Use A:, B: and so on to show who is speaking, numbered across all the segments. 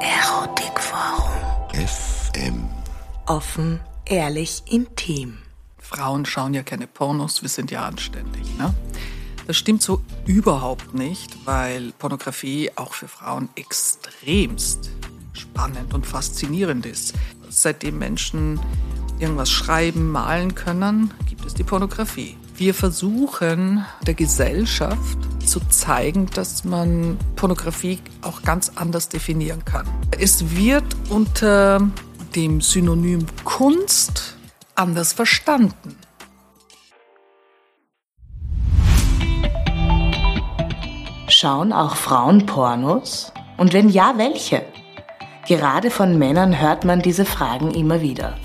A: Erotikforum.
B: FM.
A: Offen, ehrlich, intim.
C: Frauen schauen ja keine Pornos, wir sind ja anständig. Ne? Das stimmt so überhaupt nicht, weil Pornografie auch für Frauen extremst spannend und faszinierend ist. Seitdem Menschen irgendwas schreiben, malen können, gibt es die Pornografie. Wir versuchen der Gesellschaft zu zeigen, dass man Pornografie auch ganz anders definieren kann. Es wird unter dem Synonym Kunst anders verstanden.
A: Schauen auch Frauen Pornos? Und wenn ja, welche? Gerade von Männern hört man diese Fragen immer wieder.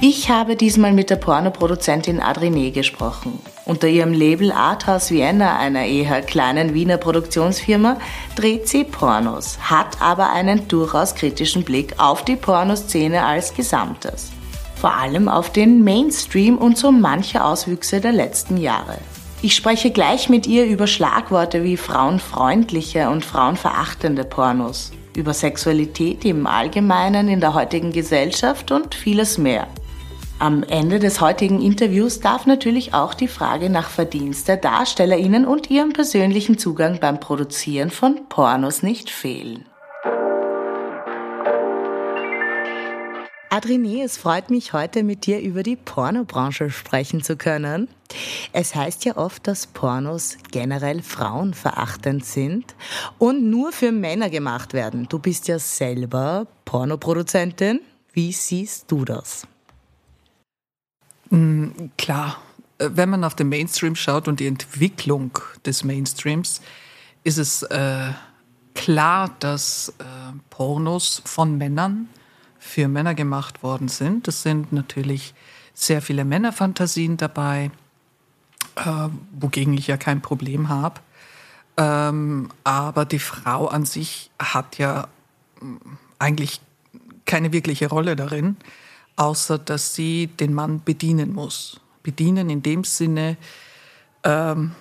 A: Ich habe diesmal mit der Pornoproduzentin Adrine gesprochen. Unter ihrem Label Arthouse Vienna, einer eher kleinen Wiener Produktionsfirma, dreht sie Pornos, hat aber einen durchaus kritischen Blick auf die Pornoszene als Gesamtes. Vor allem auf den Mainstream und so manche Auswüchse der letzten Jahre. Ich spreche gleich mit ihr über Schlagworte wie frauenfreundliche und frauenverachtende Pornos, über Sexualität im Allgemeinen in der heutigen Gesellschaft und vieles mehr. Am Ende des heutigen Interviews darf natürlich auch die Frage nach Verdienst der DarstellerInnen und ihrem persönlichen Zugang beim Produzieren von Pornos nicht fehlen. Adrine, es freut mich heute mit dir über die Pornobranche sprechen zu können. Es heißt ja oft, dass Pornos generell frauenverachtend sind und nur für Männer gemacht werden. Du bist ja selber Pornoproduzentin. Wie siehst du das?
C: Mm, klar, äh, wenn man auf den Mainstream schaut und die Entwicklung des Mainstreams, ist es äh, klar, dass äh, Pornos von Männern für Männer gemacht worden sind. Es sind natürlich sehr viele Männerfantasien dabei, äh, wogegen ich ja kein Problem habe. Ähm, aber die Frau an sich hat ja mm, eigentlich keine wirkliche Rolle darin außer dass sie den Mann bedienen muss. Bedienen in dem Sinne, ähm,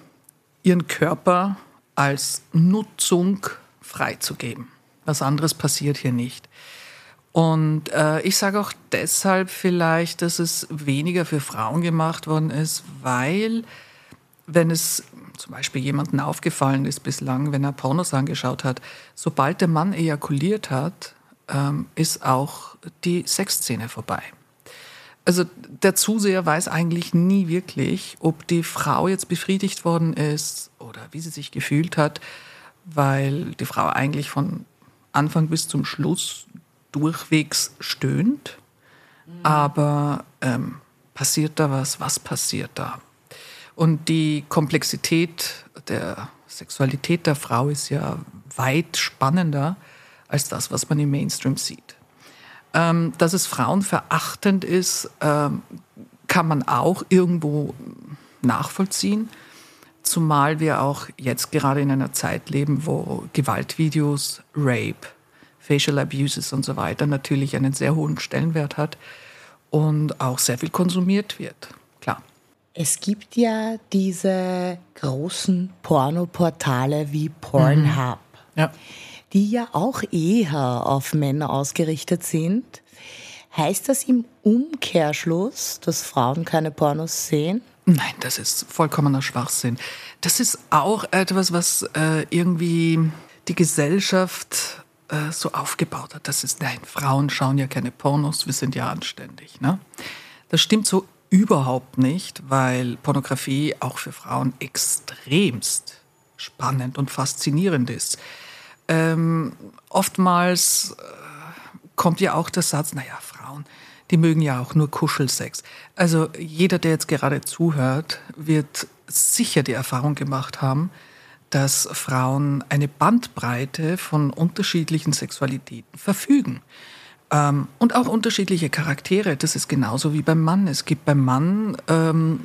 C: ihren Körper als Nutzung freizugeben. Was anderes passiert hier nicht. Und äh, ich sage auch deshalb vielleicht, dass es weniger für Frauen gemacht worden ist, weil wenn es zum Beispiel jemandem aufgefallen ist bislang, wenn er Pornos angeschaut hat, sobald der Mann ejakuliert hat, ähm, ist auch die Sexszene vorbei. Also der Zuseher weiß eigentlich nie wirklich, ob die Frau jetzt befriedigt worden ist oder wie sie sich gefühlt hat, weil die Frau eigentlich von Anfang bis zum Schluss durchwegs stöhnt. Mhm. Aber ähm, passiert da was? Was passiert da? Und die Komplexität der Sexualität der Frau ist ja weit spannender als das, was man im Mainstream sieht. Ähm, dass es frauenverachtend ist, ähm, kann man auch irgendwo nachvollziehen. Zumal wir auch jetzt gerade in einer Zeit leben, wo Gewaltvideos, Rape, Facial Abuses und so weiter natürlich einen sehr hohen Stellenwert hat und auch sehr viel konsumiert wird. Klar.
A: Es gibt ja diese großen Pornoportale wie Pornhub. Mhm. Ja die ja auch eher auf Männer ausgerichtet sind. Heißt das im Umkehrschluss, dass Frauen keine Pornos sehen?
C: Nein, das ist vollkommener Schwachsinn. Das ist auch etwas, was äh, irgendwie die Gesellschaft äh, so aufgebaut hat. Das ist, nein, Frauen schauen ja keine Pornos, wir sind ja anständig. Ne? Das stimmt so überhaupt nicht, weil Pornografie auch für Frauen extremst spannend und faszinierend ist. Ähm, oftmals äh, kommt ja auch der Satz, naja, Frauen, die mögen ja auch nur Kuschelsex. Also jeder, der jetzt gerade zuhört, wird sicher die Erfahrung gemacht haben, dass Frauen eine Bandbreite von unterschiedlichen Sexualitäten verfügen. Ähm, und auch unterschiedliche Charaktere. Das ist genauso wie beim Mann. Es gibt beim Mann ähm,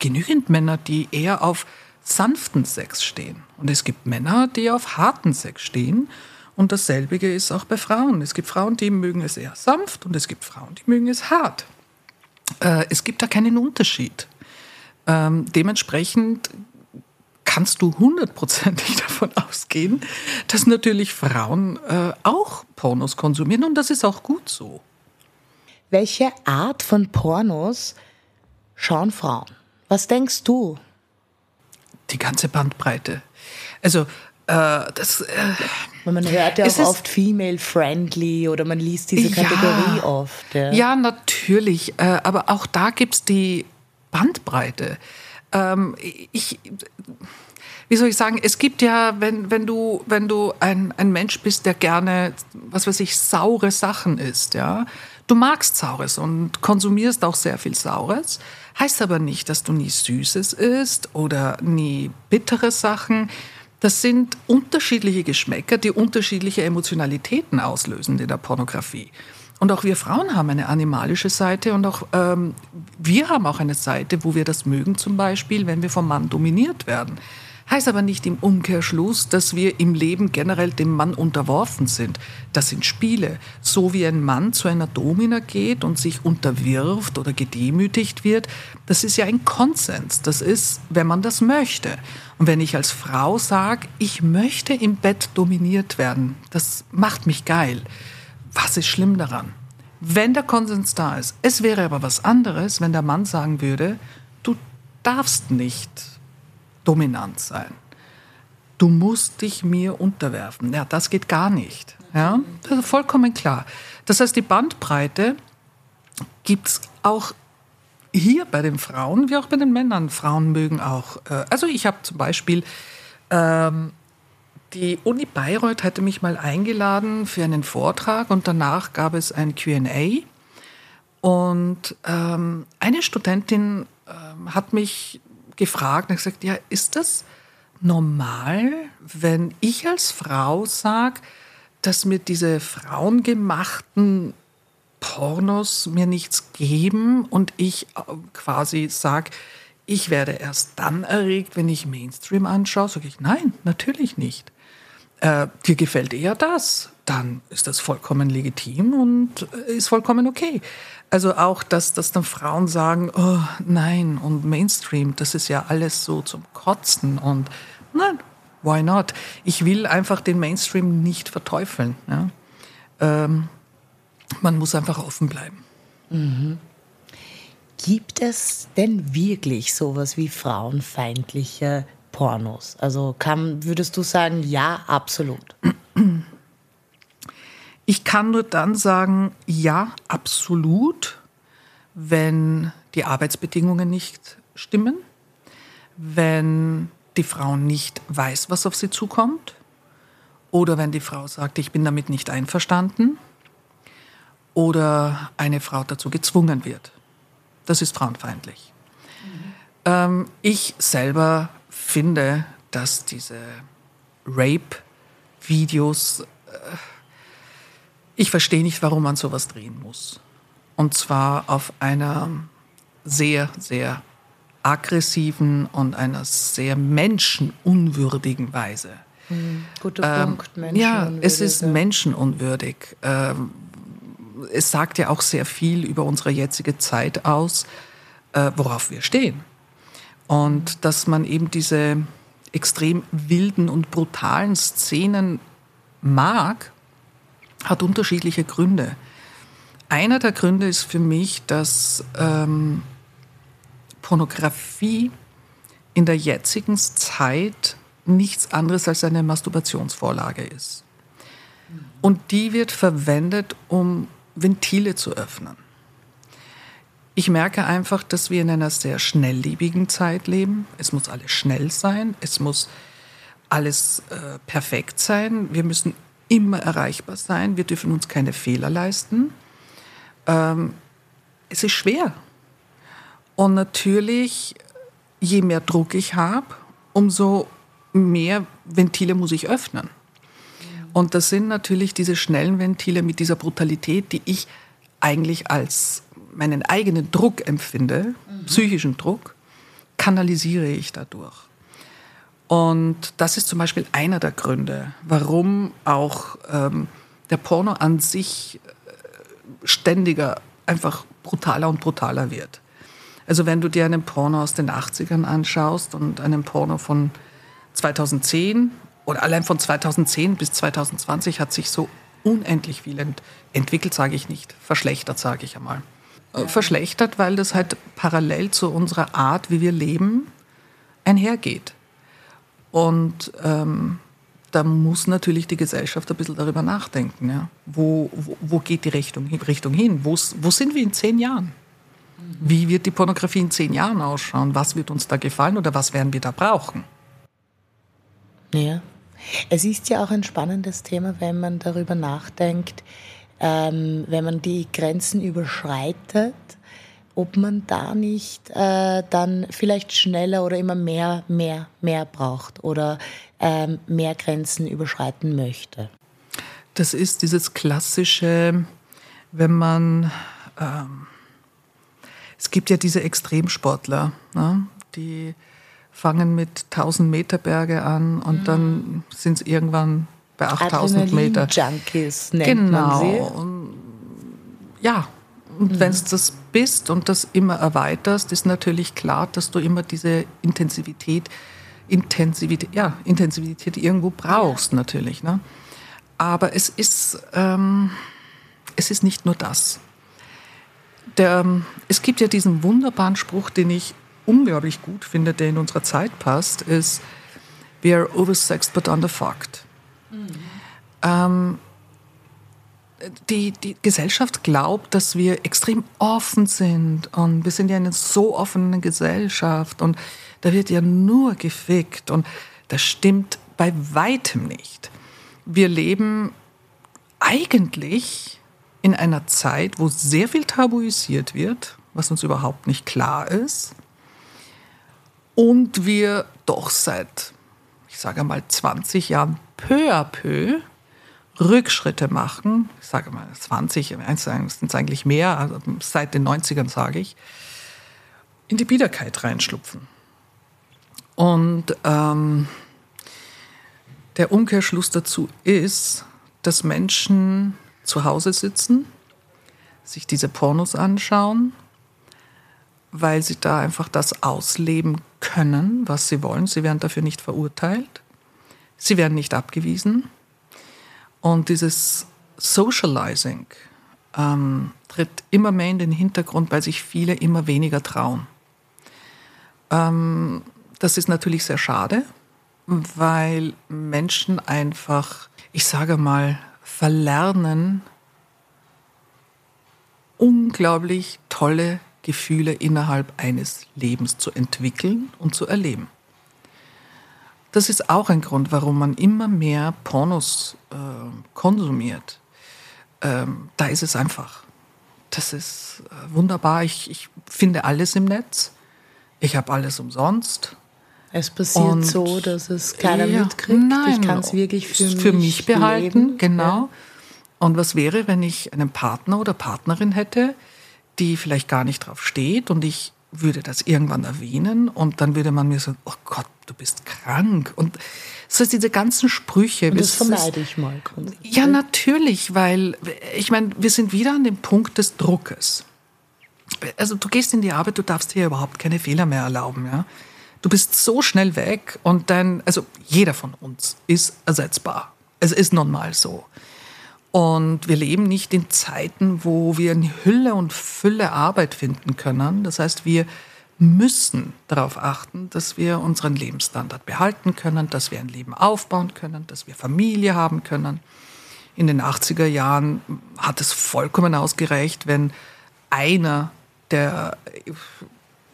C: genügend Männer, die eher auf sanften Sex stehen. Und es gibt Männer, die auf harten Sex stehen. Und dasselbige ist auch bei Frauen. Es gibt Frauen, die mögen es eher sanft und es gibt Frauen, die mögen es hart. Äh, es gibt da keinen Unterschied. Ähm, dementsprechend kannst du hundertprozentig davon ausgehen, dass natürlich Frauen äh, auch Pornos konsumieren und das ist auch gut so.
A: Welche Art von Pornos schauen Frauen? Was denkst du?
C: Die ganze Bandbreite. Also äh, das. Äh,
A: man hört ja auch oft female-friendly oder man liest diese Kategorie
C: ja,
A: oft.
C: Ja, ja natürlich. Äh, aber auch da gibt es die Bandbreite. Ähm, ich, wie soll ich sagen, es gibt ja, wenn, wenn du, wenn du ein, ein Mensch bist, der gerne, was weiß ich, saure Sachen isst, ja, du magst Saures und konsumierst auch sehr viel Saures, heißt aber nicht, dass du nie Süßes isst oder nie bittere Sachen. Das sind unterschiedliche Geschmäcker, die unterschiedliche Emotionalitäten auslösen in der Pornografie. Und auch wir Frauen haben eine animalische Seite und auch ähm, wir haben auch eine Seite, wo wir das mögen, zum Beispiel, wenn wir vom Mann dominiert werden. Heißt aber nicht im Umkehrschluss, dass wir im Leben generell dem Mann unterworfen sind. Das sind Spiele. So wie ein Mann zu einer Domina geht und sich unterwirft oder gedemütigt wird, das ist ja ein Konsens. Das ist, wenn man das möchte. Und wenn ich als Frau sage, ich möchte im Bett dominiert werden, das macht mich geil was ist schlimm daran? Wenn der Konsens da ist. Es wäre aber was anderes, wenn der Mann sagen würde, du darfst nicht dominant sein. Du musst dich mir unterwerfen. Ja, das geht gar nicht. Ja, vollkommen klar. Das heißt, die Bandbreite gibt es auch hier bei den Frauen wie auch bei den Männern. Frauen mögen auch. Äh, also ich habe zum Beispiel ähm, die Uni Bayreuth hatte mich mal eingeladen für einen Vortrag und danach gab es ein QA. Und ähm, eine Studentin ähm, hat mich gefragt und gesagt, ja, ist das normal, wenn ich als Frau sage, dass mir diese frauengemachten Pornos mir nichts geben und ich äh, quasi sage, ich werde erst dann erregt, wenn ich Mainstream anschaue, sage ich, nein, natürlich nicht. Äh, dir gefällt eher das, dann ist das vollkommen legitim und äh, ist vollkommen okay. Also auch, dass, dass dann Frauen sagen, oh nein, und Mainstream, das ist ja alles so zum Kotzen und nein, why not? Ich will einfach den Mainstream nicht verteufeln. Ja? Ähm, man muss einfach offen bleiben.
A: Mhm. Gibt es denn wirklich sowas wie frauenfeindliche Pornos? Also kann, würdest du sagen, ja, absolut?
C: Ich kann nur dann sagen, ja, absolut, wenn die Arbeitsbedingungen nicht stimmen, wenn die Frau nicht weiß, was auf sie zukommt, oder wenn die Frau sagt, ich bin damit nicht einverstanden, oder eine Frau dazu gezwungen wird. Das ist frauenfeindlich. Mhm. Ähm, ich selber finde, dass diese Rape-Videos, äh, ich verstehe nicht, warum man sowas drehen muss. Und zwar auf einer sehr, sehr aggressiven und einer sehr menschenunwürdigen Weise.
A: Hm, guter ähm, Punkt,
C: Ja, es ist menschenunwürdig. Ähm, es sagt ja auch sehr viel über unsere jetzige Zeit aus, äh, worauf wir stehen. Und dass man eben diese extrem wilden und brutalen Szenen mag, hat unterschiedliche Gründe. Einer der Gründe ist für mich, dass ähm, Pornografie in der jetzigen Zeit nichts anderes als eine Masturbationsvorlage ist. Und die wird verwendet, um Ventile zu öffnen. Ich merke einfach, dass wir in einer sehr schnelllebigen Zeit leben. Es muss alles schnell sein, es muss alles äh, perfekt sein. Wir müssen immer erreichbar sein. Wir dürfen uns keine Fehler leisten. Ähm, es ist schwer. Und natürlich, je mehr Druck ich habe, umso mehr Ventile muss ich öffnen. Und das sind natürlich diese schnellen Ventile mit dieser Brutalität, die ich eigentlich als meinen eigenen Druck empfinde, mhm. psychischen Druck, kanalisiere ich dadurch. Und das ist zum Beispiel einer der Gründe, warum auch ähm, der Porno an sich äh, ständiger, einfach brutaler und brutaler wird. Also wenn du dir einen Porno aus den 80ern anschaust und einen Porno von 2010 oder allein von 2010 bis 2020 hat sich so unendlich viel ent entwickelt, sage ich nicht, verschlechtert, sage ich einmal. Äh, verschlechtert, weil das halt parallel zu unserer Art, wie wir leben, einhergeht. Und ähm, da muss natürlich die Gesellschaft ein bisschen darüber nachdenken. Ja? Wo, wo, wo geht die Richtung, Richtung hin? Wo, wo sind wir in zehn Jahren? Wie wird die Pornografie in zehn Jahren ausschauen? Was wird uns da gefallen oder was werden wir da brauchen?
A: Ja. Es ist ja auch ein spannendes Thema, wenn man darüber nachdenkt, ähm, wenn man die Grenzen überschreitet, ob man da nicht äh, dann vielleicht schneller oder immer mehr, mehr, mehr braucht oder ähm, mehr Grenzen überschreiten möchte.
C: Das ist dieses klassische, wenn man, ähm, es gibt ja diese Extremsportler, ne, die fangen mit 1000 Meter Berge an und mhm. dann sind es irgendwann bei 8000 Meter.
A: Junkies nennt
C: genau.
A: man sie.
C: Und, ja, und mhm. wenn du das bist und das immer erweiterst, ist natürlich klar, dass du immer diese Intensivität, Intensivität, ja, Intensivität irgendwo brauchst natürlich. Ne? Aber es ist, ähm, es ist nicht nur das. Der, es gibt ja diesen wunderbaren Spruch, den ich unglaublich gut finde, der in unserer Zeit passt, ist We are oversexed but underfucked. Mhm. Ähm, die, die Gesellschaft glaubt, dass wir extrem offen sind und wir sind ja eine so offene Gesellschaft und da wird ja nur gefickt und das stimmt bei weitem nicht. Wir leben eigentlich in einer Zeit, wo sehr viel tabuisiert wird, was uns überhaupt nicht klar ist und wir doch seit, ich sage mal, 20 Jahren peu à peu Rückschritte machen, ich sage mal 20, sind es eigentlich mehr, also seit den 90ern sage ich, in die Biederkeit reinschlupfen. Und ähm, der Umkehrschluss dazu ist, dass Menschen zu Hause sitzen, sich diese Pornos anschauen, weil sie da einfach das ausleben können, was sie wollen. Sie werden dafür nicht verurteilt. Sie werden nicht abgewiesen. Und dieses Socializing ähm, tritt immer mehr in den Hintergrund, weil sich viele immer weniger trauen. Ähm, das ist natürlich sehr schade, weil Menschen einfach, ich sage mal, verlernen, unglaublich tolle Gefühle innerhalb eines Lebens zu entwickeln und zu erleben. Das ist auch ein Grund, warum man immer mehr Pornos äh, konsumiert. Ähm, da ist es einfach. Das ist äh, wunderbar. Ich, ich, finde alles im Netz. Ich habe alles umsonst.
A: Es passiert und, so, dass es keiner ja, mitkriegt.
C: Nein,
A: ich kann es wirklich für,
C: für mich,
A: mich
C: behalten.
A: Leben.
C: Genau. Ja. Und was wäre, wenn ich einen Partner oder Partnerin hätte, die vielleicht gar nicht drauf steht und ich würde das irgendwann erwähnen und dann würde man mir sagen, oh Gott, du bist krank. Und so ist diese ganzen Sprüche.
A: Und das vermeide ich mal.
C: Ja, natürlich, weil ich meine, wir sind wieder an dem Punkt des Druckes. Also du gehst in die Arbeit, du darfst dir überhaupt keine Fehler mehr erlauben. Ja? Du bist so schnell weg und dann, also jeder von uns ist ersetzbar. Es ist nun mal so. Und wir leben nicht in Zeiten, wo wir in Hülle und Fülle Arbeit finden können. Das heißt, wir müssen darauf achten, dass wir unseren Lebensstandard behalten können, dass wir ein Leben aufbauen können, dass wir Familie haben können. In den 80er Jahren hat es vollkommen ausgereicht, wenn einer der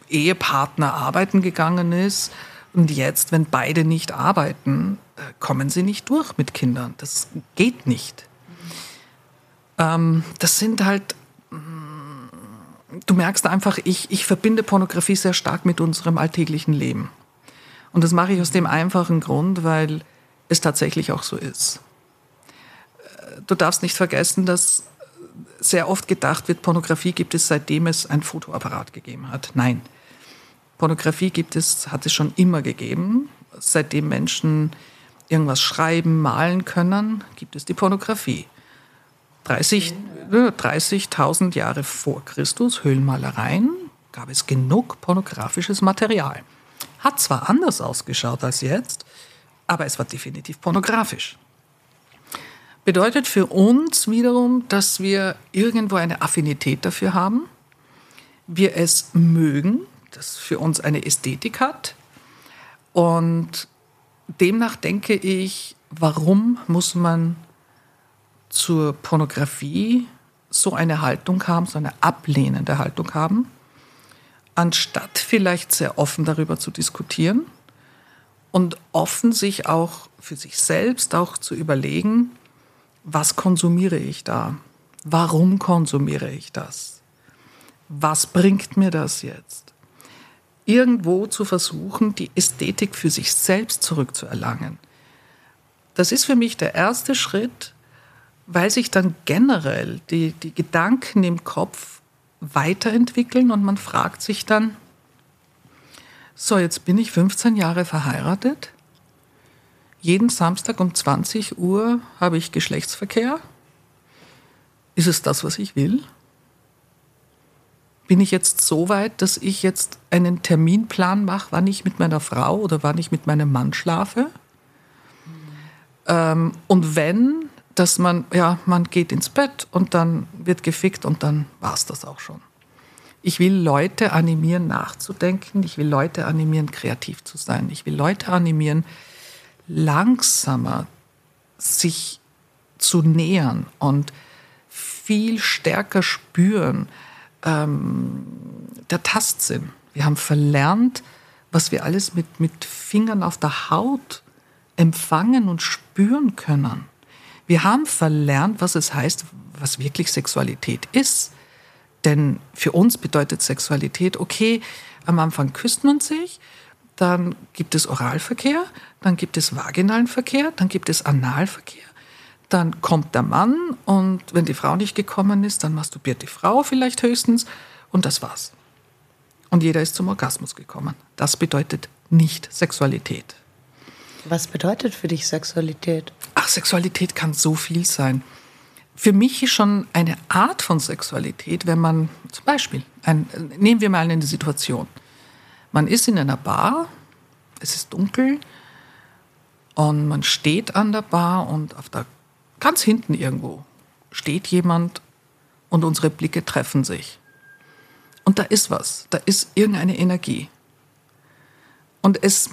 C: Ehepartner arbeiten gegangen ist. Und jetzt, wenn beide nicht arbeiten, äh, kommen sie nicht durch mit Kindern. Das geht nicht. Ähm, das sind halt, mm, du merkst einfach, ich, ich verbinde Pornografie sehr stark mit unserem alltäglichen Leben. Und das mache ich aus dem einfachen Grund, weil es tatsächlich auch so ist. Äh, du darfst nicht vergessen, dass sehr oft gedacht wird, Pornografie gibt es seitdem es ein Fotoapparat gegeben hat. Nein. Pornografie gibt es, hat es schon immer gegeben. Seitdem Menschen irgendwas schreiben, malen können, gibt es die Pornografie. 30, 30.000 Jahre vor Christus, Höhlenmalereien, gab es genug pornografisches Material. Hat zwar anders ausgeschaut als jetzt, aber es war definitiv pornografisch. Bedeutet für uns wiederum, dass wir irgendwo eine Affinität dafür haben, wir es mögen, das für uns eine Ästhetik hat. Und demnach denke ich, warum muss man zur Pornografie so eine Haltung haben, so eine ablehnende Haltung haben, anstatt vielleicht sehr offen darüber zu diskutieren und offen sich auch für sich selbst auch zu überlegen, was konsumiere ich da? Warum konsumiere ich das? Was bringt mir das jetzt? Irgendwo zu versuchen, die Ästhetik für sich selbst zurückzuerlangen. Das ist für mich der erste Schritt, weil sich dann generell die, die Gedanken im Kopf weiterentwickeln und man fragt sich dann, so, jetzt bin ich 15 Jahre verheiratet jeden Samstag um 20 Uhr habe ich Geschlechtsverkehr. Ist es das, was ich will? Bin ich jetzt so weit, dass ich jetzt einen Terminplan mache, wann ich mit meiner Frau oder wann ich mit meinem Mann schlafe? Ähm, und wenn, dass man, ja, man geht ins Bett und dann wird gefickt und dann war es das auch schon. Ich will Leute animieren, nachzudenken. Ich will Leute animieren, kreativ zu sein. Ich will Leute animieren, langsamer sich zu nähern und viel stärker spüren. Ähm, der Tastsinn. Wir haben verlernt, was wir alles mit, mit Fingern auf der Haut empfangen und spüren können. Wir haben verlernt, was es heißt, was wirklich Sexualität ist. Denn für uns bedeutet Sexualität, okay, am Anfang küsst man sich, dann gibt es Oralverkehr, dann gibt es vaginalen Verkehr, dann gibt es Analverkehr, dann kommt der Mann und wenn die Frau nicht gekommen ist, dann masturbiert die Frau vielleicht höchstens und das war's. Und jeder ist zum Orgasmus gekommen. Das bedeutet nicht Sexualität.
A: Was bedeutet für dich Sexualität?
C: Ach, Sexualität kann so viel sein. Für mich ist schon eine Art von Sexualität, wenn man zum Beispiel, ein, nehmen wir mal eine Situation, man ist in einer Bar, es ist dunkel und man steht an der Bar und auf der ganz hinten irgendwo steht jemand und unsere Blicke treffen sich. Und da ist was, da ist irgendeine Energie. Und es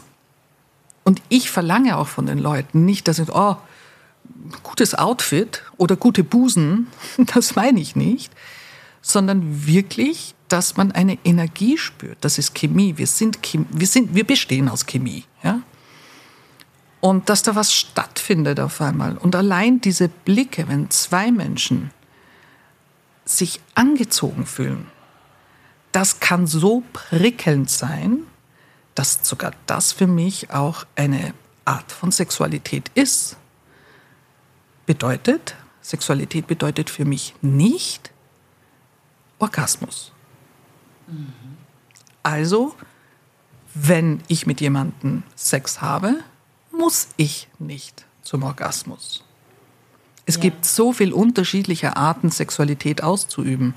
C: und ich verlange auch von den Leuten nicht, dass sie, oh, gutes Outfit oder gute Busen, das meine ich nicht, sondern wirklich dass man eine Energie spürt. Das ist Chemie. Wir, sind, wir, sind, wir bestehen aus Chemie. Ja? Und dass da was stattfindet auf einmal. Und allein diese Blicke, wenn zwei Menschen sich angezogen fühlen, das kann so prickelnd sein, dass sogar das für mich auch eine Art von Sexualität ist. Bedeutet, Sexualität bedeutet für mich nicht Orgasmus. Also, wenn ich mit jemandem Sex habe, muss ich nicht zum Orgasmus. Es ja. gibt so viele unterschiedliche Arten, Sexualität auszuüben.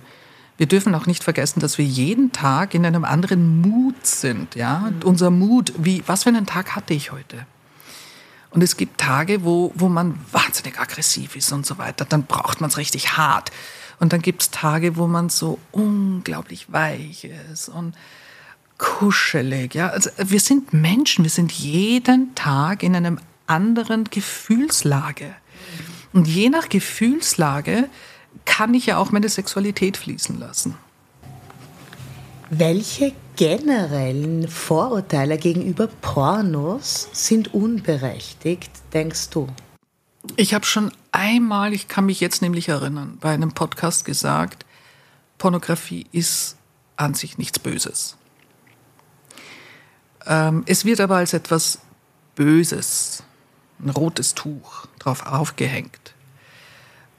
C: Wir dürfen auch nicht vergessen, dass wir jeden Tag in einem anderen Mut sind. Ja? Mhm. Unser Mut, wie, was für einen Tag hatte ich heute? Und es gibt Tage, wo, wo man wahnsinnig aggressiv ist und so weiter. Dann braucht man es richtig hart. Und dann gibt es Tage, wo man so unglaublich weich ist und kuschelig. Ja? Also wir sind Menschen, wir sind jeden Tag in einem anderen Gefühlslage. Und je nach Gefühlslage kann ich ja auch meine Sexualität fließen lassen.
A: Welche generellen Vorurteile gegenüber Pornos sind unberechtigt, denkst du?
C: Ich habe schon einmal, ich kann mich jetzt nämlich erinnern, bei einem Podcast gesagt, Pornografie ist an sich nichts Böses. Ähm, es wird aber als etwas Böses, ein rotes Tuch drauf aufgehängt.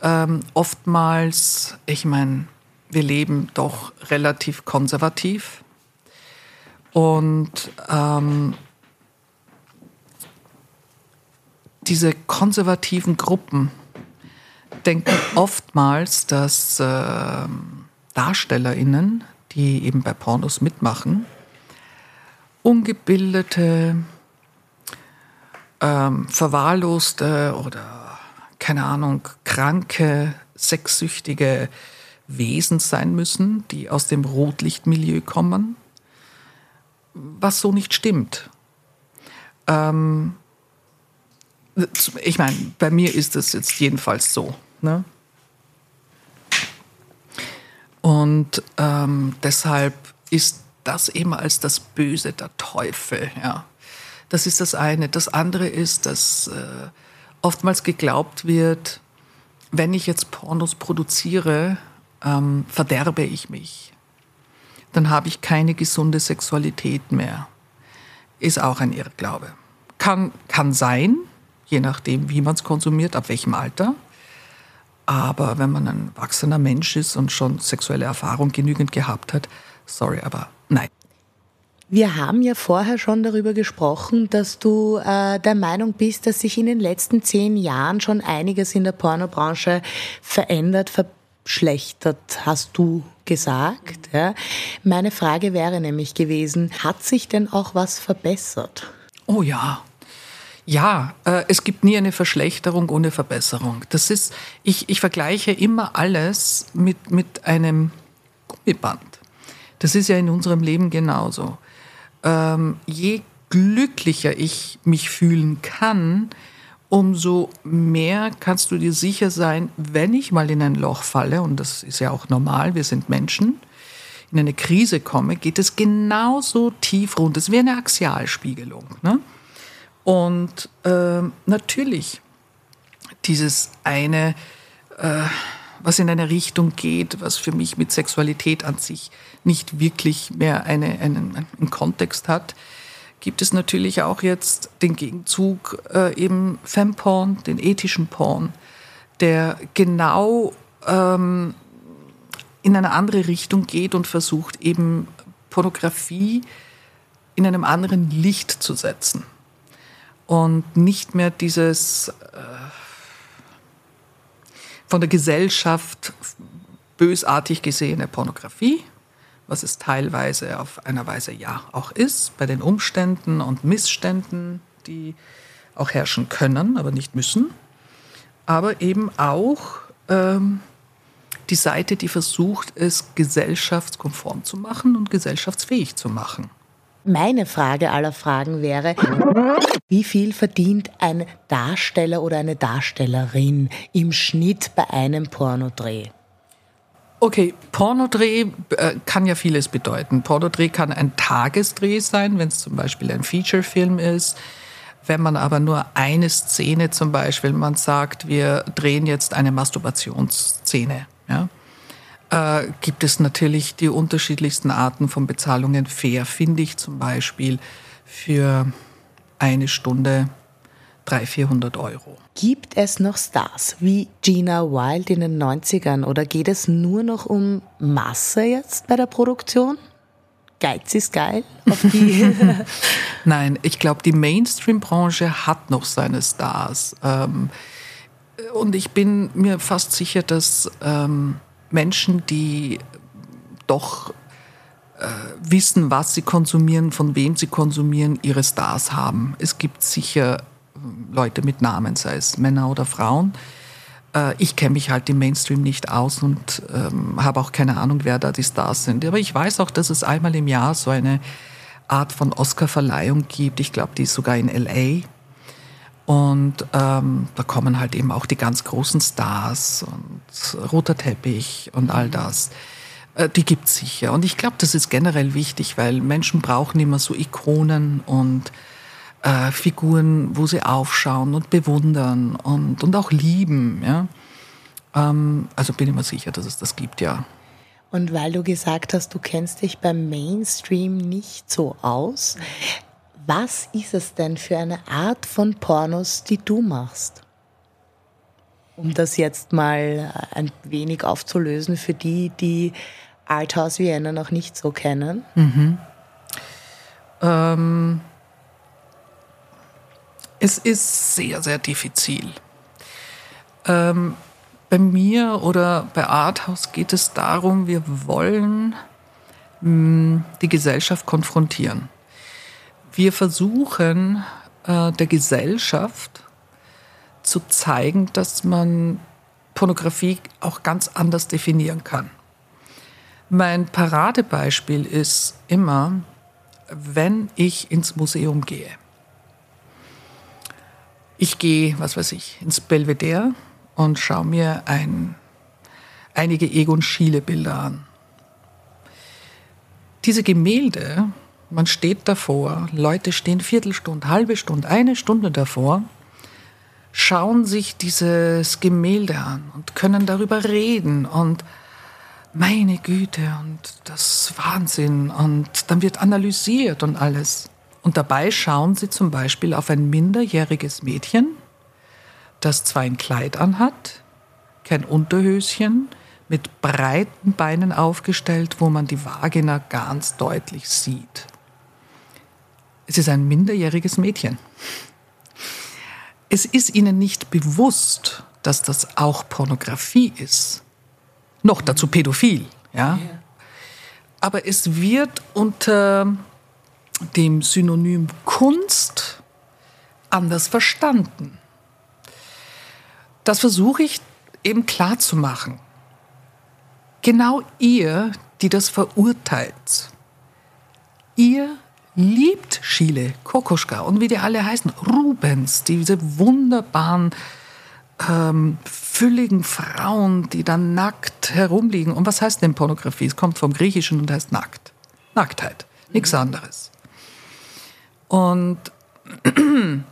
C: Ähm, oftmals, ich meine, wir leben doch relativ konservativ. Und ähm, diese konservativen Gruppen denken oftmals, dass äh, DarstellerInnen, die eben bei Pornos mitmachen, ungebildete, ähm, verwahrloste oder keine Ahnung, kranke, sexsüchtige Wesen sein müssen, die aus dem Rotlichtmilieu kommen, was so nicht stimmt. Ähm, ich meine, bei mir ist es jetzt jedenfalls so. Ne? Und ähm, deshalb ist das eben als das Böse der Teufel. Ja. Das ist das eine. Das andere ist, dass äh, oftmals geglaubt wird, wenn ich jetzt Pornos produziere, ähm, verderbe ich mich. Dann habe ich keine gesunde Sexualität mehr. Ist auch ein Irrglaube. Kann, kann sein, je nachdem, wie man es konsumiert, ab welchem Alter. Aber wenn man ein erwachsener Mensch ist und schon sexuelle Erfahrung genügend gehabt hat, sorry, aber.
A: Wir haben ja vorher schon darüber gesprochen, dass du äh, der Meinung bist, dass sich in den letzten zehn Jahren schon einiges in der Pornobranche verändert, verschlechtert, hast du gesagt. Ja. Meine Frage wäre nämlich gewesen, hat sich denn auch was verbessert?
C: Oh ja, ja, äh, es gibt nie eine Verschlechterung ohne Verbesserung. Das ist, ich, ich vergleiche immer alles mit, mit einem Gummiband. Das ist ja in unserem Leben genauso. Ähm, je glücklicher ich mich fühlen kann, umso mehr kannst du dir sicher sein, wenn ich mal in ein Loch falle, und das ist ja auch normal, wir sind Menschen, in eine Krise komme, geht es genauso tief runter. Es wäre eine Axialspiegelung. Ne? Und äh, natürlich dieses eine, äh, was in eine Richtung geht, was für mich mit Sexualität an sich nicht wirklich mehr eine, einen, einen Kontext hat, gibt es natürlich auch jetzt den Gegenzug äh, eben Femporn, den ethischen Porn, der genau ähm, in eine andere Richtung geht und versucht eben Pornografie in einem anderen Licht zu setzen. Und nicht mehr dieses äh, von der Gesellschaft bösartig gesehene Pornografie, was es teilweise auf einer Weise ja auch ist, bei den Umständen und Missständen, die auch herrschen können, aber nicht müssen, aber eben auch ähm, die Seite, die versucht, es gesellschaftskonform zu machen und gesellschaftsfähig zu machen.
A: Meine Frage aller Fragen wäre, wie viel verdient ein Darsteller oder eine Darstellerin im Schnitt bei einem Pornodreh?
C: Okay, Pornodreh äh, kann ja vieles bedeuten. Pornodreh kann ein Tagesdreh sein, wenn es zum Beispiel ein Featurefilm ist. Wenn man aber nur eine Szene zum Beispiel, man sagt, wir drehen jetzt eine Masturbationsszene, ja, äh, gibt es natürlich die unterschiedlichsten Arten von Bezahlungen. Fair finde ich zum Beispiel für eine Stunde 300, 400 Euro.
A: Gibt es noch Stars wie Gina Wild in den 90ern oder geht es nur noch um Masse jetzt bei der Produktion? Geiz ist geil.
C: Nein, ich glaube, die Mainstream-Branche hat noch seine Stars. Ähm, und ich bin mir fast sicher, dass ähm, Menschen, die doch äh, wissen, was sie konsumieren, von wem sie konsumieren, ihre Stars haben. Es gibt sicher äh, Leute mit Namen, sei es Männer oder Frauen. Äh, ich kenne mich halt im Mainstream nicht aus und ähm, habe auch keine Ahnung, wer da die Stars sind. Aber ich weiß auch, dass es einmal im Jahr so eine Art von Oscar-Verleihung gibt. Ich glaube, die ist sogar in LA. Und ähm, da kommen halt eben auch die ganz großen Stars und roter Teppich und all mhm. das. Äh, die gibt es sicher. Und ich glaube, das ist generell wichtig, weil Menschen brauchen immer so Ikonen und äh, Figuren, wo sie aufschauen und bewundern und, und auch lieben. Ja? Ähm, also bin ich mir sicher, dass es das gibt, ja.
A: Und weil du gesagt hast, du kennst dich beim Mainstream nicht so aus, was ist es denn für eine Art von Pornos, die du machst? Um das jetzt mal ein wenig aufzulösen für die, die Arthouse Vienna noch nicht so kennen. Mhm.
C: Ähm, es ist sehr, sehr diffizil. Ähm, bei mir oder bei Arthouse geht es darum, wir wollen mh, hm, die Gesellschaft konfrontieren. Wir versuchen äh, der Gesellschaft zu zeigen, dass man Pornografie auch ganz anders definieren kann. Mein Paradebeispiel ist immer, wenn ich ins Museum gehe. Ich gehe, was weiß ich, ins Belvedere und schaue mir ein, einige Egon Schiele Bilder an. Diese Gemälde, man steht davor, Leute stehen Viertelstunde, halbe Stunde, eine Stunde davor, schauen sich dieses Gemälde an und können darüber reden und meine Güte und das Wahnsinn und dann wird analysiert und alles. Und dabei schauen sie zum Beispiel auf ein minderjähriges Mädchen, das zwar ein Kleid anhat, kein Unterhöschen, mit breiten Beinen aufgestellt, wo man die Vagina ganz deutlich sieht. Es ist ein minderjähriges Mädchen. Es ist ihnen nicht bewusst, dass das auch Pornografie ist noch dazu pädophil. Ja? Aber es wird unter dem Synonym Kunst anders verstanden. Das versuche ich eben klar zu machen. Genau ihr, die das verurteilt, ihr liebt Schiele, Kokoschka und wie die alle heißen, Rubens, diese wunderbaren ähm, fülligen Frauen, die dann nackt herumliegen. Und was heißt denn Pornografie? Es kommt vom Griechischen und heißt nackt. Nacktheit, nichts mhm. anderes. Und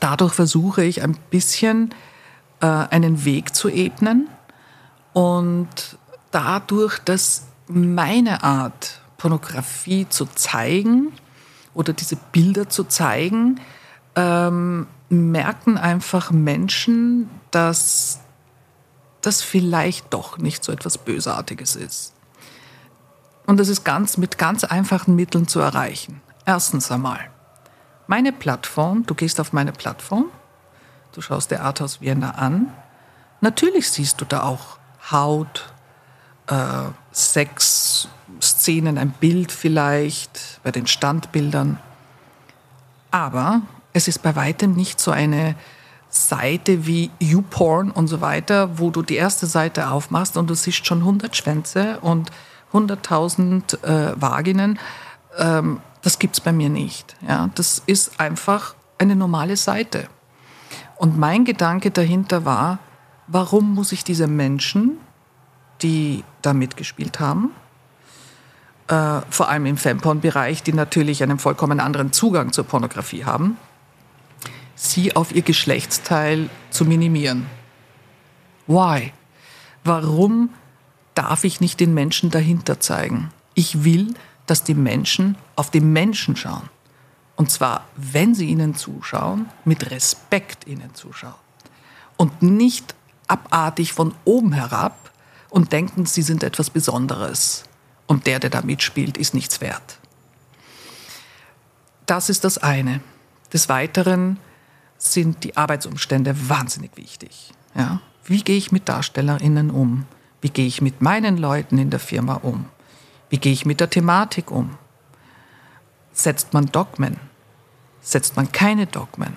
C: dadurch versuche ich ein bisschen äh, einen Weg zu ebnen und dadurch, dass meine Art, Pornografie zu zeigen oder diese Bilder zu zeigen, ähm, merken einfach Menschen, dass das vielleicht doch nicht so etwas Bösartiges ist. Und das ist ganz mit ganz einfachen Mitteln zu erreichen. Erstens einmal, meine Plattform, du gehst auf meine Plattform, du schaust der Arthouse Vienna an. Natürlich siehst du da auch Haut, äh, Sex, Szenen, ein Bild vielleicht bei den Standbildern. Aber es ist bei weitem nicht so eine Seite wie YouPorn und so weiter, wo du die erste Seite aufmachst und du siehst schon 100 Schwänze und 100.000 äh, Vaginen. Ähm, das gibt es bei mir nicht. Ja? Das ist einfach eine normale Seite. Und mein Gedanke dahinter war, warum muss ich diese Menschen, die da mitgespielt haben, äh, vor allem im Femporn-Bereich, die natürlich einen vollkommen anderen Zugang zur Pornografie haben, sie auf ihr Geschlechtsteil zu minimieren. Why? Warum darf ich nicht den Menschen dahinter zeigen? Ich will, dass die Menschen auf den Menschen schauen. Und zwar, wenn sie ihnen zuschauen, mit Respekt ihnen zuschauen. Und nicht abartig von oben herab und denken, sie sind etwas Besonderes. Und der, der da mitspielt, ist nichts wert. Das ist das eine. Des Weiteren sind die Arbeitsumstände wahnsinnig wichtig. Ja? Wie gehe ich mit DarstellerInnen um? Wie gehe ich mit meinen Leuten in der Firma um? Wie gehe ich mit der Thematik um? Setzt man Dogmen? Setzt man keine Dogmen?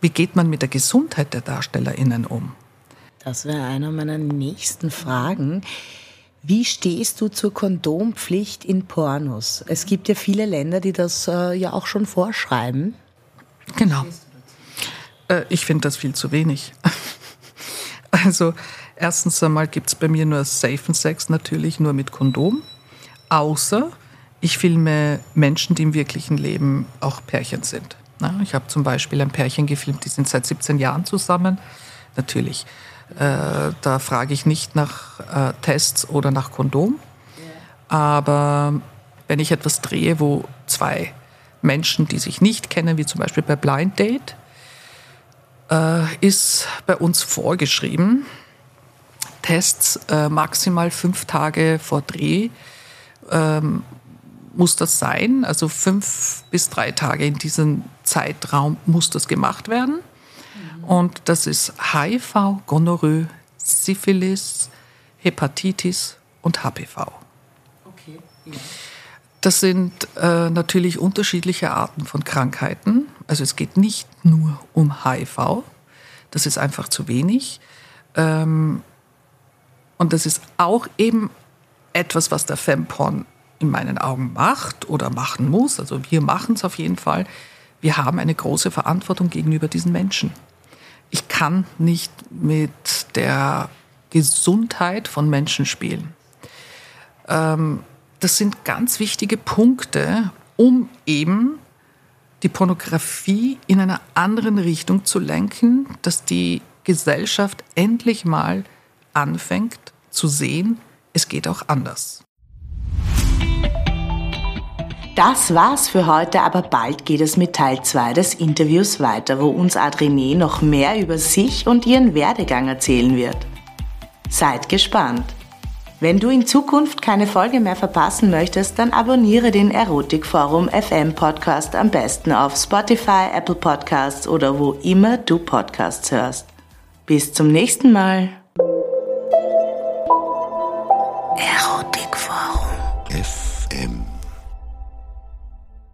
C: Wie geht man mit der Gesundheit der DarstellerInnen um?
A: Das wäre einer meiner nächsten Fragen. Wie stehst du zur Kondompflicht in Pornos? Es gibt ja viele Länder, die das äh, ja auch schon vorschreiben.
C: Genau. Äh, ich finde das viel zu wenig. also erstens einmal gibt es bei mir nur Safe Sex natürlich nur mit Kondom. Außer ich filme Menschen, die im wirklichen Leben auch Pärchen sind. ich habe zum Beispiel ein Pärchen gefilmt, die sind seit 17 Jahren zusammen. Natürlich, äh, da frage ich nicht nach äh, Tests oder nach Kondom. Aber wenn ich etwas drehe, wo zwei Menschen, die sich nicht kennen, wie zum Beispiel bei Blind Date, äh, ist bei uns vorgeschrieben. Tests äh, maximal fünf Tage vor Dreh ähm, muss das sein. Also fünf bis drei Tage in diesem Zeitraum muss das gemacht werden. Und das ist HIV, Gonorrhoe, Syphilis, Hepatitis und HPV. Okay. Ja. Das sind äh, natürlich unterschiedliche Arten von Krankheiten. Also es geht nicht nur um HIV, das ist einfach zu wenig. Ähm, und das ist auch eben etwas, was der Femporn in meinen Augen macht oder machen muss. Also wir machen es auf jeden Fall. Wir haben eine große Verantwortung gegenüber diesen Menschen. Kann nicht mit der Gesundheit von Menschen spielen. Ähm, das sind ganz wichtige Punkte, um eben die Pornografie in einer anderen Richtung zu lenken, dass die Gesellschaft endlich mal anfängt zu sehen, es geht auch anders.
A: Das war's für heute, aber bald geht es mit Teil 2 des Interviews weiter, wo uns Adrienne noch mehr über sich und ihren Werdegang erzählen wird. Seid gespannt. Wenn du in Zukunft keine Folge mehr verpassen möchtest, dann abonniere den Erotikforum FM Podcast am besten auf Spotify, Apple Podcasts oder wo immer du Podcasts hörst. Bis zum nächsten Mal. Erotikforum. F